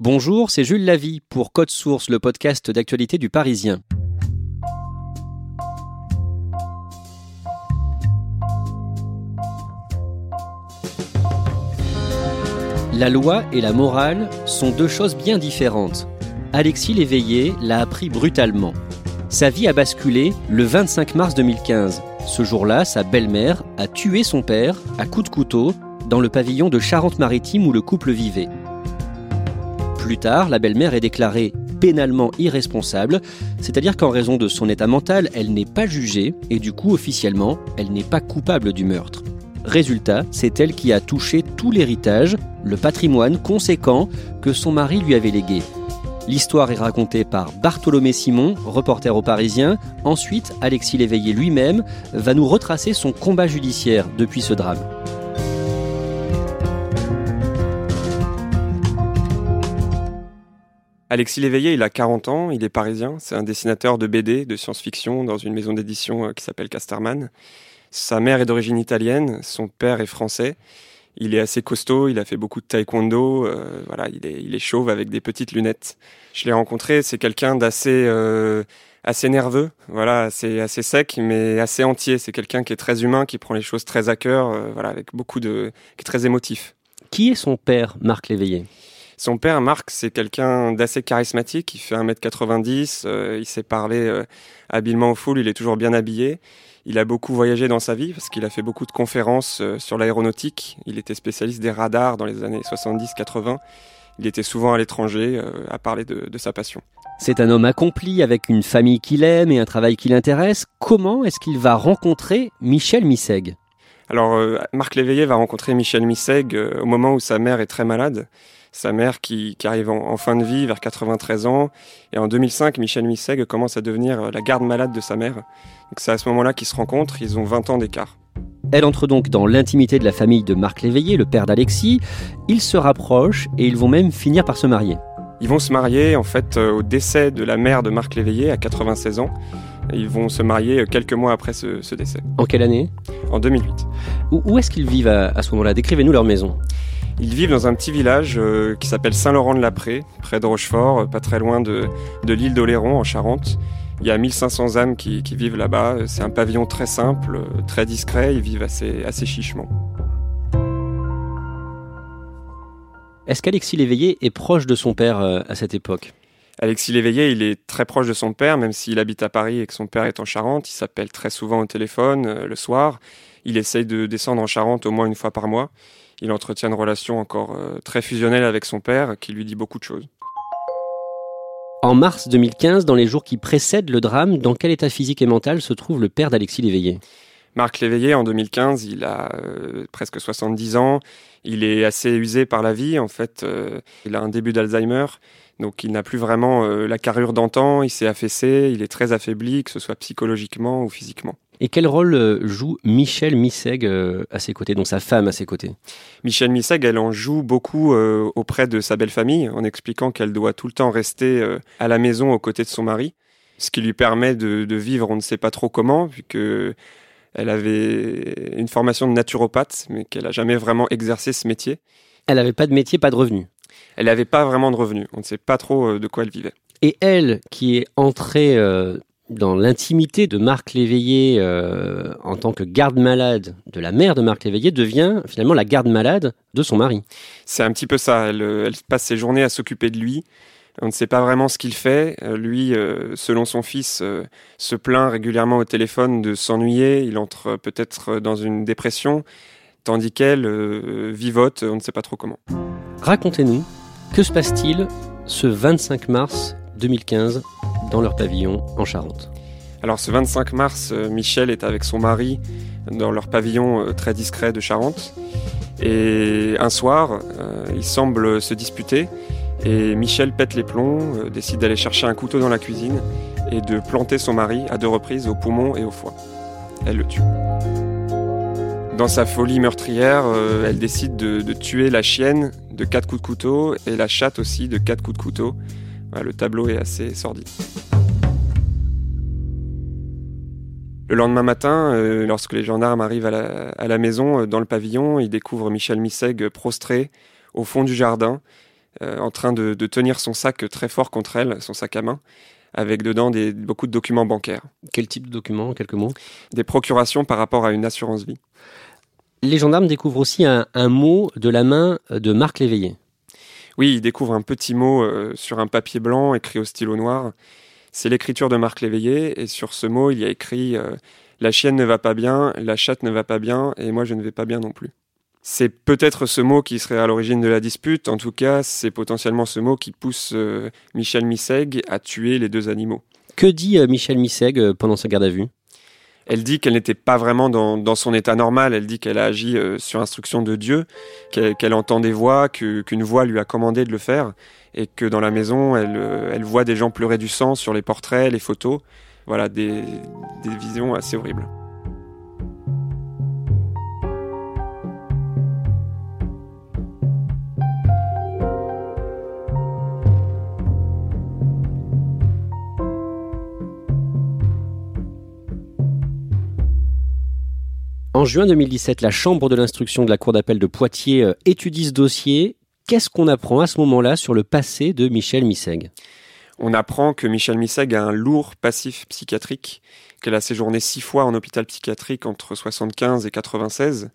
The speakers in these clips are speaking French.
Bonjour, c'est Jules Lavie pour Code Source, le podcast d'actualité du Parisien. La loi et la morale sont deux choses bien différentes. Alexis Léveillé l'a appris brutalement. Sa vie a basculé le 25 mars 2015. Ce jour-là, sa belle-mère a tué son père à coups de couteau dans le pavillon de Charente-Maritime où le couple vivait. Plus tard, la belle-mère est déclarée pénalement irresponsable, c'est-à-dire qu'en raison de son état mental, elle n'est pas jugée et du coup officiellement, elle n'est pas coupable du meurtre. Résultat, c'est elle qui a touché tout l'héritage, le patrimoine conséquent que son mari lui avait légué. L'histoire est racontée par Bartholomé Simon, reporter au Parisien. Ensuite, Alexis Léveillé lui-même va nous retracer son combat judiciaire depuis ce drame. Alexis Léveillé, il a 40 ans, il est parisien, c'est un dessinateur de BD, de science-fiction dans une maison d'édition euh, qui s'appelle Casterman. Sa mère est d'origine italienne, son père est français. Il est assez costaud, il a fait beaucoup de taekwondo, euh, voilà, il est, chauve avec des petites lunettes. Je l'ai rencontré, c'est quelqu'un d'assez euh, assez nerveux, voilà, assez, assez sec, mais assez entier. C'est quelqu'un qui est très humain, qui prend les choses très à cœur, voilà, avec beaucoup de, qui est très émotif. Qui est son père, Marc Léveillé? Son père, Marc, c'est quelqu'un d'assez charismatique. Il fait 1m90, euh, il sait parler euh, habilement aux foules, il est toujours bien habillé. Il a beaucoup voyagé dans sa vie parce qu'il a fait beaucoup de conférences euh, sur l'aéronautique. Il était spécialiste des radars dans les années 70-80. Il était souvent à l'étranger euh, à parler de, de sa passion. C'est un homme accompli avec une famille qu'il aime et un travail qui l'intéresse. Comment est-ce qu'il va rencontrer Michel Misseg? Alors, euh, Marc Léveillé va rencontrer Michel Misseg euh, au moment où sa mère est très malade. Sa mère qui, qui arrive en, en fin de vie, vers 93 ans. Et en 2005, Michel Misseg commence à devenir euh, la garde malade de sa mère. Donc c'est à ce moment-là qu'ils se rencontrent. Ils ont 20 ans d'écart. Elle entre donc dans l'intimité de la famille de Marc Léveillé, le père d'Alexis. Ils se rapprochent et ils vont même finir par se marier. Ils vont se marier en fait euh, au décès de la mère de Marc Léveillé à 96 ans. Ils vont se marier euh, quelques mois après ce, ce décès, En quelle année? En 2008. Où, où est-ce qu'ils vivent à, à ce moment-là? Décrivez-nous leur maison. Ils vivent dans un petit village euh, qui s'appelle Saint-Laurent-de-la-Prée, près de Rochefort, euh, pas très loin de, de l'île d'Oléron en Charente. Il y a 1500 âmes qui, qui vivent là-bas. C'est un pavillon très simple, euh, très discret. Ils vivent assez, assez chichement. Est-ce qu'Alexis Léveillé est proche de son père euh, à cette époque? Alexis Léveillé, il est très proche de son père, même s'il habite à Paris et que son père est en Charente. Il s'appelle très souvent au téléphone euh, le soir. Il essaye de descendre en Charente au moins une fois par mois. Il entretient une relation encore euh, très fusionnelle avec son père qui lui dit beaucoup de choses. En mars 2015, dans les jours qui précèdent le drame, dans quel état physique et mental se trouve le père d'Alexis Léveillé? Marc Léveillé, en 2015, il a euh, presque 70 ans. Il est assez usé par la vie. En fait, euh, il a un début d'Alzheimer. Donc, il n'a plus vraiment euh, la carrure d'antan. Il s'est affaissé. Il est très affaibli, que ce soit psychologiquement ou physiquement. Et quel rôle euh, joue Michel Misseg euh, à ses côtés, donc sa femme à ses côtés? Michel Misseg, elle en joue beaucoup euh, auprès de sa belle famille, en expliquant qu'elle doit tout le temps rester euh, à la maison aux côtés de son mari, ce qui lui permet de, de vivre on ne sait pas trop comment, puisque elle avait une formation de naturopathe, mais qu'elle n'a jamais vraiment exercé ce métier. Elle n'avait pas de métier, pas de revenus. Elle n'avait pas vraiment de revenus, on ne sait pas trop de quoi elle vivait. Et elle, qui est entrée euh, dans l'intimité de Marc Léveillé euh, en tant que garde-malade de la mère de Marc Léveillé, devient finalement la garde-malade de son mari. C'est un petit peu ça, elle, euh, elle passe ses journées à s'occuper de lui. On ne sait pas vraiment ce qu'il fait. Euh, Lui, euh, selon son fils, euh, se plaint régulièrement au téléphone de s'ennuyer. Il entre peut-être dans une dépression, tandis qu'elle vivote, on ne sait pas trop comment. Racontez-nous, que se passe-t-il ce 25 mars 2015 leur pavillon en Charente Alors ce 25 mars, euh, Michel est avec son mari dans leur pavillon très discret de Charente. Et un soir, ils semblent se disputer et Michel pète les plombs, décide d'aller chercher un couteau dans la cuisine et de planter son mari à deux reprises au poumon et au foie. Elle le tue. Dans sa folie meurtrière, euh, elle décide de, tuer la chienne de quatre coups de couteau et la chatte aussi de quatre coups de couteau. le tableau est assez sordide. Le lendemain matin, euh, lorsque les gendarmes arrivent à la, maison, euh, dans le pavillon, ils découvrent Michel Misseg prostré au fond du jardin, en train de, tenir son sac très fort contre elle, son sac à main avec dedans des, beaucoup de documents bancaires. Quel type de documents, quelques mots? Des procurations par rapport à une assurance vie. Les gendarmes découvrent aussi un, mot de la main de Marc Léveillé. Oui, ils découvrent un petit mot euh, sur un papier blanc écrit au stylo noir. C'est l'écriture de Marc Léveillé et sur ce mot, il y a écrit euh, La chienne ne va pas bien, la chatte ne va pas bien et moi je ne vais pas bien non plus. C'est peut-être ce mot qui serait à l'origine de la dispute. En tout cas, c'est potentiellement ce mot qui pousse euh, Michel Misseg à tuer les deux animaux. Que dit euh, Michel Misseg euh, pendant sa garde à vue? Elle dit qu'elle n'était pas vraiment dans, son état normal. Elle dit qu'elle a agi sur instruction de Dieu, qu'elle entend des voix, qu'une voix lui a commandé de le faire, et que dans la maison, elle, voit des gens pleurer du sang sur les portraits, les photos. Voilà, des visions assez horribles. En juin 2017, la Chambre de l'instruction de la Cour d'appel de Poitiers euh, étudie ce dossier. Qu'est-ce qu'on apprend à ce moment-là sur le passé de Michel Misseg? On apprend que Michel Misseg a un lourd passif psychiatrique, qu'elle a séjourné six fois en hôpital psychiatrique entre 75 et 96,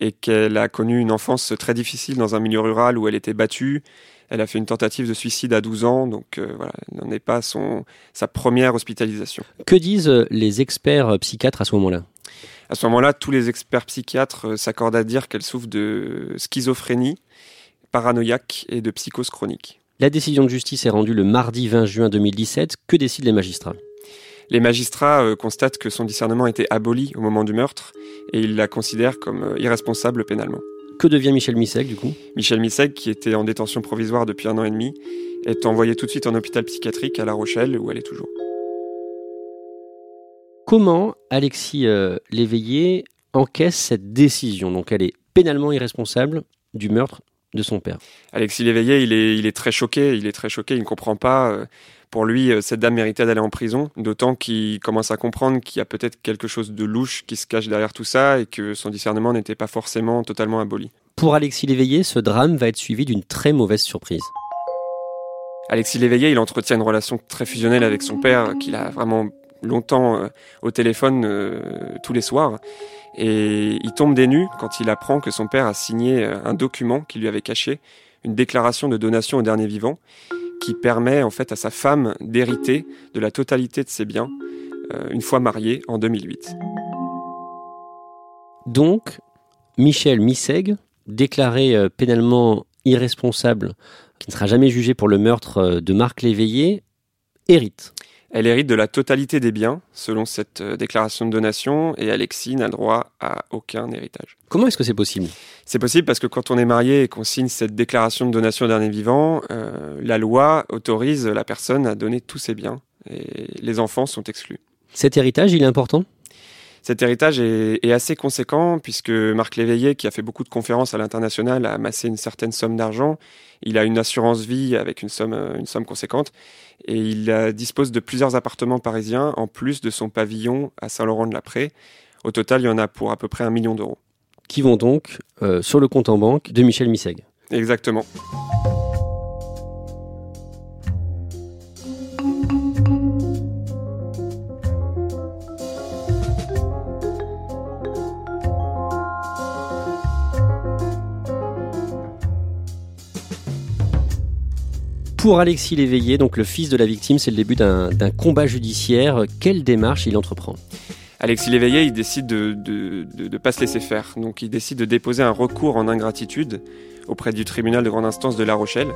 et qu'elle a connu une enfance très difficile dans un milieu rural où elle était battue. Elle a fait une tentative de suicide à 12 ans, donc euh, voilà, elle n'en est pas son, sa première hospitalisation. Que disent les experts psychiatres à ce moment-là? À ce moment-là, tous les experts psychiatres euh, s'accordent à dire qu'elle souffre de schizophrénie paranoïaque et de psychose chronique. La décision de justice est rendue le mardi 20 juin 2017. Que décident les magistrats? Les magistrats euh, constatent que son discernement était aboli au moment du meurtre et ils la considèrent comme euh, irresponsable pénalement. Que devient Michel Misseg du coup? Michel Misseg, qui était en détention provisoire depuis un an et demi, est envoyé tout de suite en hôpital psychiatrique à La Rochelle où elle est toujours. Comment Alexis euh, Léveillé encaisse cette décision? Donc elle est pénalement irresponsable du meurtre de son père. Alexis Léveillé, il est, il est très choqué, il est très choqué, il ne comprend pas. Euh, pour lui, euh, cette dame méritait d'aller en prison, d'autant qu'il commence à comprendre qu'il y a peut-être quelque chose de louche qui se cache derrière tout ça et que son discernement n'était pas forcément totalement aboli. Pour Alexis Léveillé, ce drame va être suivi d'une très mauvaise surprise. Alexis Léveillé, il entretient une relation très fusionnelle avec son père, qu'il a vraiment longtemps euh, au téléphone euh, tous les soirs. Et il tombe des nues quand il apprend que son père a signé euh, un document qui lui avait caché, une déclaration de donation au dernier vivant, qui permet en fait à sa femme d'hériter de la totalité de ses biens une fois mariée en 2008. Donc, Michel Misseg, déclaré pénalement irresponsable, qui ne sera jamais jugé pour le meurtre de Marc Léveillé, hérite. Elle hérite de la totalité des biens, selon cette euh, déclaration de donation, et Alexis n'a droit à aucun héritage. Comment est-ce que c'est possible? C'est possible parce que quand on est marié et qu'on signe cette déclaration de donation d'un vivant, euh, la loi autorise la personne à donner tous ses biens, et les enfants sont exclus. Cet héritage, il est important? Cet héritage est, assez conséquent puisque Marc Léveillé, qui a fait beaucoup de conférences à l'international, a amassé une certaine somme d'argent. Il a une assurance vie avec une somme, une somme conséquente et il dispose de plusieurs appartements parisiens en plus de son pavillon à Saint-Laurent-de-la-Prée. Au total, il y en a pour à peu près un million d'euros. Qui vont donc euh, sur le compte en banque de Michel Misseg. Exactement. Pour Alexis Léveillé, donc le fils de la victime, c'est le début d'un combat judiciaire. Quelle démarche il entreprend? Alexis Léveillé, il décide de ne pas se laisser faire. Donc il décide de déposer un recours en ingratitude auprès du tribunal de grande instance de La Rochelle.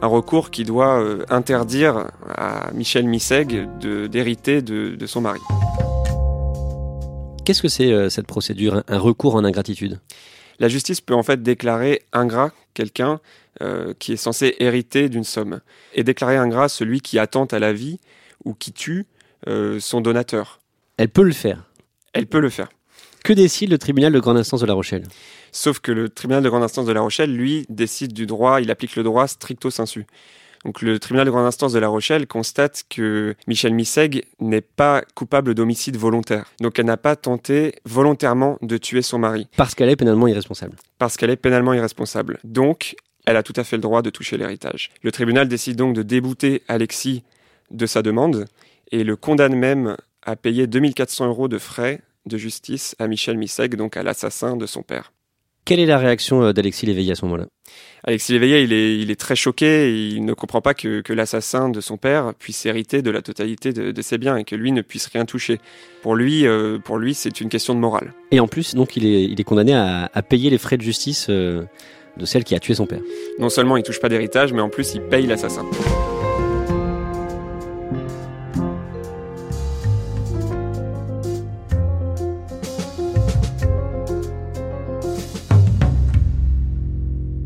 Un recours qui doit euh, interdire à Michel Misseg d'hériter de, de son mari. Qu'est-ce que c'est cette procédure, un recours en ingratitude? La justice peut en fait déclarer ingrat quelqu'un qui est censé hériter d'une somme et déclarer ingrat celui qui attente à la vie ou qui tue son donateur. Elle peut le faire. Elle peut le faire. Que décide le tribunal de grande instance de La Rochelle? Sauf que le tribunal de grande instance de La Rochelle, lui, décide du droit, il applique le droit stricto sensu. Donc le tribunal de grande instance de La Rochelle constate que Michel Misseg n'est pas coupable d'homicide volontaire. Donc elle n'a pas tenté volontairement de tuer son mari. Parce qu'elle est pénalement irresponsable. Parce qu'elle est pénalement irresponsable. Donc elle a tout à fait le droit de toucher l'héritage. Le tribunal décide donc de débouter Alexis de sa demande et le condamne même à payer 2400 euros de frais de justice à Michel Misseg, donc à l'assassin de son père. Quelle est la réaction euh, d'Alexis Léveillé à ce moment-là? Alexis Léveillé, il est, il est très choqué, il ne comprend pas que, l'assassin de son père puisse hériter de la totalité de, ses biens et que lui ne puisse rien toucher. Pour lui, euh, pour lui c'est une question de morale. Et en plus, donc, il est, il est condamné à, payer les frais de justice euh, de celle qui a tué son père. Non seulement il touche pas d'héritage, mais en plus il paye l'assassin.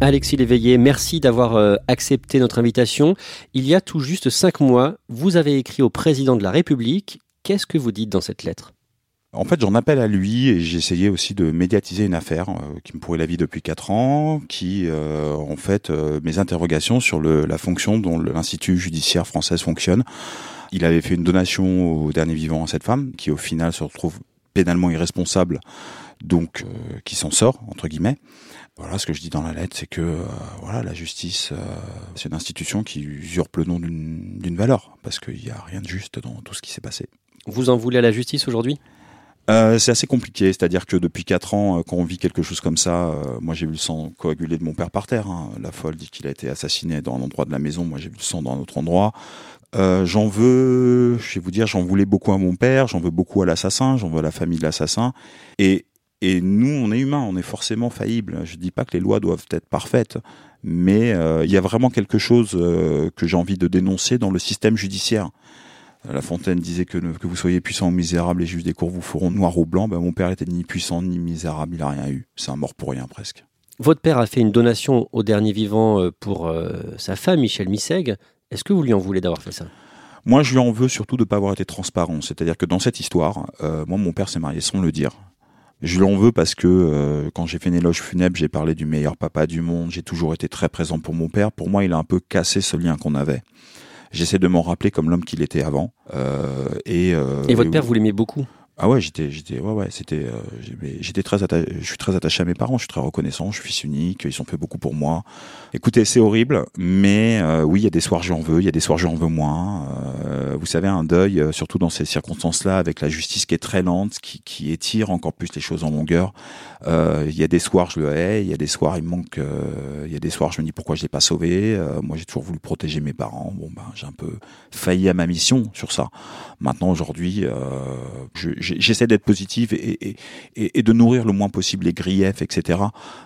Alexis Léveillé, merci d'avoir euh, accepté notre invitation. Il y a tout juste cinq mois, vous avez écrit au président de la République. Qu'est-ce que vous dites dans cette lettre? En fait, j'en appelle à lui et j'ai essayé aussi de médiatiser une affaire euh, qui me pourrait la vie depuis quatre ans, qui euh, en fait mes interrogations sur la fonction dont l'Institut judiciaire français fonctionne. Il avait fait une donation au dernier vivant à cette femme, qui au final se retrouve pénalement irresponsable, donc qui s'en sort entre guillemets. Voilà, ce que je dis dans la lettre, c'est que euh, voilà, la justice, euh, c'est une institution qui usurpe le nom d'une valeur, parce qu'il n'y a rien de juste dans tout ce qui s'est passé. Vous en voulez à la justice aujourd'hui? Euh, c'est assez compliqué, c'est-à-dire que depuis quatre ans, quand on vit quelque chose comme ça, moi j'ai vu le sang coaguler de mon père par terre. Hein. La folle dit qu'il a été assassiné dans un endroit de la maison, moi j'ai vu le sang dans un autre endroit. j'en veux, je vais vous dire, j'en voulais beaucoup à mon père, j'en veux beaucoup à l'assassin, j'en veux à la famille de l'assassin. Et et nous, on est humains, on est forcément faillibles. Je ne dis pas que les lois doivent être parfaites, mais euh, il y a vraiment quelque chose euh, que j'ai envie de dénoncer dans le système judiciaire. La Fontaine disait que, que vous soyez puissant ou misérable, les juges des cours vous feront noir ou blanc. Ben, mon père était ni puissant ni misérable, il n'a rien eu. C'est un mort pour rien presque. Votre père a fait une donation au dernier vivant euh, pour sa femme, Michel Misseg. Est-ce que vous lui en voulez d'avoir fait ça? Moi, je lui en veux surtout de ne pas avoir été transparent. C'est-à-dire que dans cette histoire, moi, mon père s'est marié sans le dire. Je l'en veux parce que euh, quand j'ai fait une éloge funèbre, j'ai parlé du meilleur papa du monde, j'ai toujours été très présent pour mon père. Pour moi, il a un peu cassé ce lien qu'on avait. J'essaie de m'en rappeler comme l'homme qu'il était avant. Euh, et, euh, et votre père, vous l'aimez beaucoup? Ah ouais, j'étais, j'étais, ouais, ouais, c'était, euh, j'étais très attaché, je suis très attaché à mes parents, je suis très reconnaissant, je suis fils unique, ils ont fait beaucoup pour moi. Écoutez, c'est horrible, mais euh, oui, il y a des soirs j'en veux, il y a des soirs j'en veux moins. Euh, vous savez, un deuil, surtout dans ces circonstances-là, avec la justice qui est très lente, qui, qui étire encore plus les choses en longueur. Il y a des soirs je le hais, il y a des soirs il me manque, il y a des soirs je me dis pourquoi je l'ai pas sauvé. moi, j'ai toujours voulu protéger mes parents. Bon ben, j'ai un peu failli à ma mission sur ça. Maintenant, aujourd'hui, je j'essaie d'être positif et, de nourrir le moins possible les griefs, etc.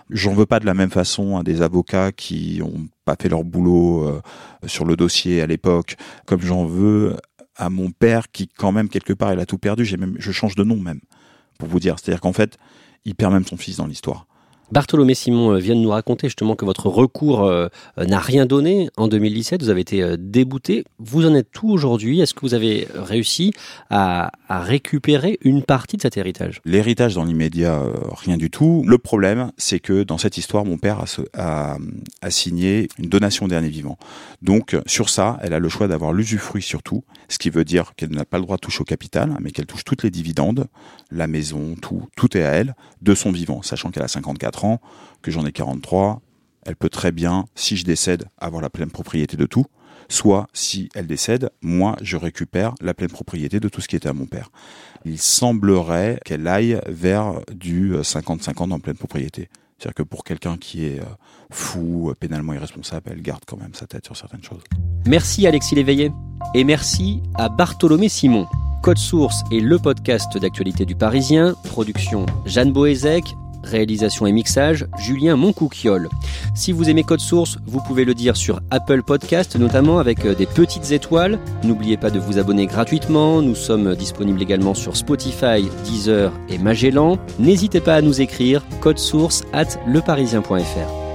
J'en veux pas de la même façon à des avocats qui ont pas fait leur boulot euh, sur le dossier à l'époque, comme j'en veux à mon père qui, quand même, quelque part, il a tout perdu. J'ai même, je change de nom même, pour vous dire. C'est-à-dire qu'en fait, il perd même son fils dans l'histoire. Bartholomé Simon euh, vient de nous raconter justement que votre recours euh, euh, n'a rien donné en 2017. Vous avez été débouté. Vous en êtes tout aujourd'hui? Est-ce que vous avez réussi à, récupérer une partie de cet héritage? L'héritage dans l'immédiat, rien du tout. Le problème, c'est que dans cette histoire, mon père a, signé une donation dernier vivant. Donc sur ça, elle a le choix d'avoir l'usufruit surtout, ce qui veut dire qu'elle n'a pas le droit de toucher au capital, mais qu'elle touche toutes les dividendes, la maison, tout, tout est à elle, de son vivant, sachant qu'elle a 54 que j'en ai 43, elle peut très bien, si je décède, avoir la pleine propriété de tout. Soit, si elle décède, moi, je récupère la pleine propriété de tout ce qui était à mon père. Il semblerait qu'elle aille vers du 50-50 en pleine propriété. C'est-à-dire que pour quelqu'un qui est euh, fou, pénalement irresponsable, elle garde quand même sa tête sur certaines choses. Merci Alexis Léveillé. Et merci à Bartholomé Simon. Code Source est le podcast d'actualité du Parisien. Production Jeanne Boézek. Réalisation et mixage, Julien Moncouquiole. Si vous aimez Code Source, vous pouvez le dire sur Apple Podcast, notamment avec euh, des petites étoiles. N'oubliez pas de vous abonner gratuitement. Nous sommes disponibles également sur Spotify, Deezer et Magellan. N'hésitez pas à nous écrire source at leparisien.fr.